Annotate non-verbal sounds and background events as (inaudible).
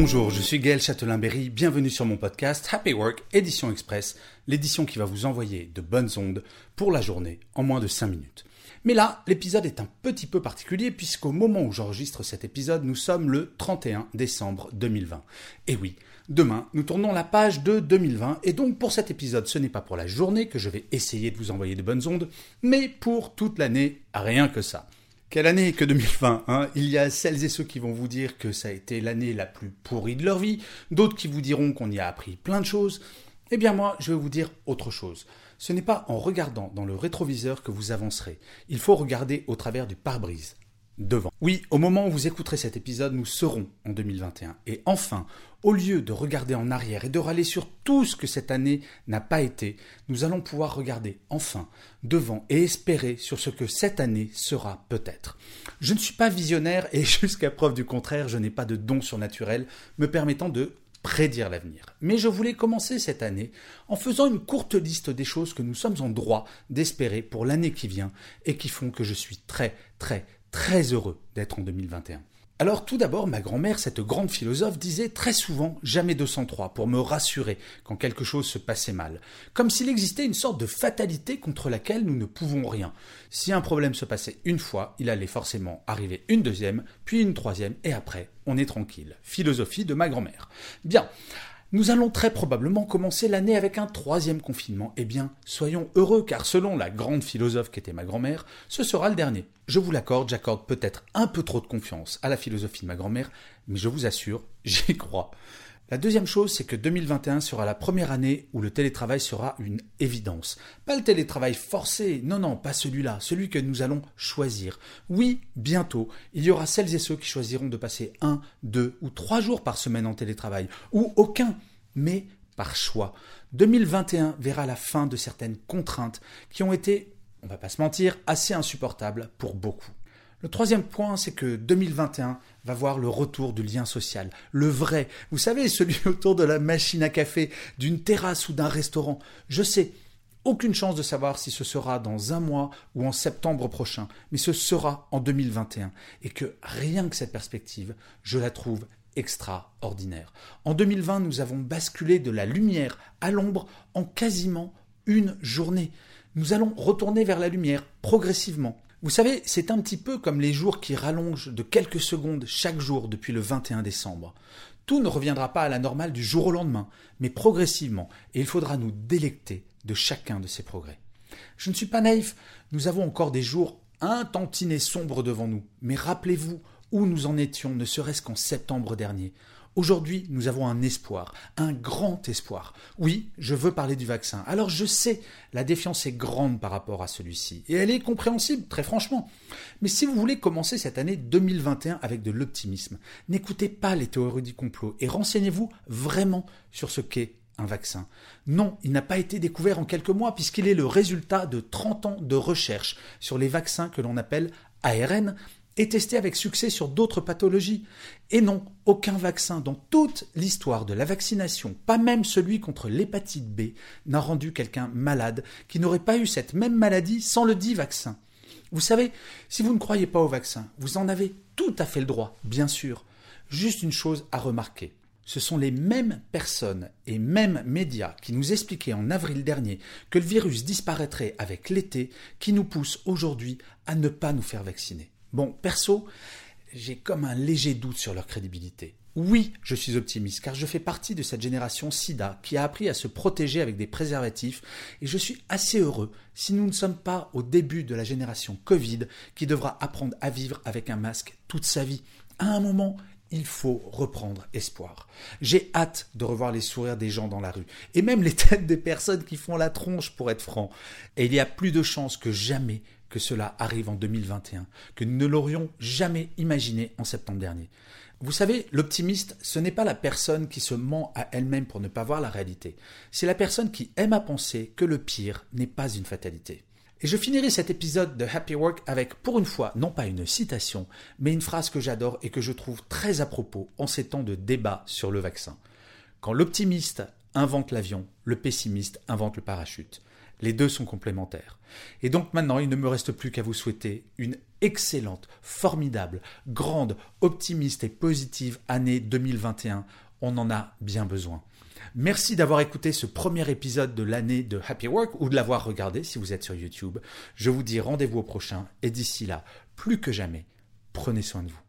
Bonjour, je suis Gaël Châtelain-Berry, bienvenue sur mon podcast Happy Work Édition Express, l'édition qui va vous envoyer de bonnes ondes pour la journée en moins de 5 minutes. Mais là, l'épisode est un petit peu particulier puisqu'au moment où j'enregistre cet épisode, nous sommes le 31 décembre 2020. Et oui, demain, nous tournons la page de 2020 et donc pour cet épisode, ce n'est pas pour la journée que je vais essayer de vous envoyer de bonnes ondes, mais pour toute l'année, rien que ça. Quelle année que 2020 hein? Il y a celles et ceux qui vont vous dire que ça a été l'année la plus pourrie de leur vie, d'autres qui vous diront qu'on y a appris plein de choses. Eh bien moi, je vais vous dire autre chose. Ce n'est pas en regardant dans le rétroviseur que vous avancerez. Il faut regarder au travers du pare-brise. Oui, au moment où vous écouterez cet épisode, nous serons en 2021. Et enfin, au lieu de regarder en arrière et de râler sur tout ce que cette année n'a pas été, nous allons pouvoir regarder enfin devant et espérer sur ce que cette année sera peut-être. Je ne suis pas visionnaire et (laughs) jusqu'à preuve du contraire, je n'ai pas de don surnaturel me permettant de prédire l'avenir. Mais je voulais commencer cette année en faisant une courte liste des choses que nous sommes en droit d'espérer pour l'année qui vient et qui font que je suis très très très heureux d'être en 2021. Alors tout d'abord, ma grand-mère, cette grande philosophe, disait très souvent jamais 203 pour me rassurer quand quelque chose se passait mal, comme s'il existait une sorte de fatalité contre laquelle nous ne pouvons rien. Si un problème se passait une fois, il allait forcément arriver une deuxième, puis une troisième, et après, on est tranquille. Philosophie de ma grand-mère. Bien. Nous allons très probablement commencer l'année avec un troisième confinement. Eh bien, soyons heureux, car selon la grande philosophe qu'était ma grand-mère, ce sera le dernier. Je vous l'accorde, j'accorde peut-être un peu trop de confiance à la philosophie de ma grand-mère, mais je vous assure, (laughs) j'y crois. La deuxième chose, c'est que 2021 sera la première année où le télétravail sera une évidence. Pas le télétravail forcé, non, non, pas celui-là, celui que nous allons choisir. Oui, bientôt, il y aura celles et ceux qui choisiront de passer un, deux ou trois jours par semaine en télétravail, ou aucun, mais par choix. 2021 verra la fin de certaines contraintes qui ont été, on va pas se mentir, assez insupportables pour beaucoup. Le troisième point, c'est que 2021 va voir le retour du lien social, le vrai, vous savez, celui (laughs) autour de la machine à café, d'une terrasse ou d'un restaurant. Je sais, aucune chance de savoir si ce sera dans un mois ou en septembre prochain, mais ce sera en 2021, et que rien que cette perspective, je la trouve extraordinaire. En 2020, nous avons basculé de la lumière à l'ombre en quasiment une journée. Nous allons retourner vers la lumière progressivement. Vous savez, c'est un petit peu comme les jours qui rallongent de quelques secondes chaque jour depuis le 21 décembre. Tout ne reviendra pas à la normale du jour au lendemain, mais progressivement, et il faudra nous délecter de chacun de ces progrès. Je ne suis pas naïf, nous avons encore des jours un tantinet sombres devant nous, mais rappelez-vous où nous en étions, ne serait-ce qu'en septembre dernier. Aujourd'hui, nous avons un espoir, un grand espoir. Oui, je veux parler du vaccin. Alors je sais, la défiance est grande par rapport à celui-ci, et elle est compréhensible, très franchement. Mais si vous voulez commencer cette année 2021 avec de l'optimisme, n'écoutez pas les théories du complot et renseignez-vous vraiment sur ce qu'est un vaccin. Non, il n'a pas été découvert en quelques mois puisqu'il est le résultat de 30 ans de recherche sur les vaccins que l'on appelle ARN et testé avec succès sur d'autres pathologies. Et non, aucun vaccin dans toute l'histoire de la vaccination, pas même celui contre l'hépatite B, n'a rendu quelqu'un malade qui n'aurait pas eu cette même maladie sans le dit vaccin. Vous savez, si vous ne croyez pas au vaccin, vous en avez tout à fait le droit, bien sûr. Juste une chose à remarquer. Ce sont les mêmes personnes et mêmes médias qui nous expliquaient en avril dernier que le virus disparaîtrait avec l'été qui nous poussent aujourd'hui à ne pas nous faire vacciner. Bon, perso, j'ai comme un léger doute sur leur crédibilité. Oui, je suis optimiste car je fais partie de cette génération SIDA qui a appris à se protéger avec des préservatifs et je suis assez heureux si nous ne sommes pas au début de la génération Covid qui devra apprendre à vivre avec un masque toute sa vie. À un moment, il faut reprendre espoir. J'ai hâte de revoir les sourires des gens dans la rue, et même les têtes des personnes qui font la tronche pour être franc. Et il y a plus de chances que jamais que cela arrive en 2021, que nous ne l'aurions jamais imaginé en septembre dernier. Vous savez, l'optimiste, ce n'est pas la personne qui se ment à elle-même pour ne pas voir la réalité, c'est la personne qui aime à penser que le pire n'est pas une fatalité. Et je finirai cet épisode de Happy Work avec, pour une fois, non pas une citation, mais une phrase que j'adore et que je trouve très à propos en ces temps de débat sur le vaccin. Quand l'optimiste invente l'avion, le pessimiste invente le parachute. Les deux sont complémentaires. Et donc maintenant, il ne me reste plus qu'à vous souhaiter une excellente, formidable, grande, optimiste et positive année 2021. On en a bien besoin. Merci d'avoir écouté ce premier épisode de l'année de Happy Work ou de l'avoir regardé si vous êtes sur YouTube. Je vous dis rendez-vous au prochain et d'ici là, plus que jamais, prenez soin de vous.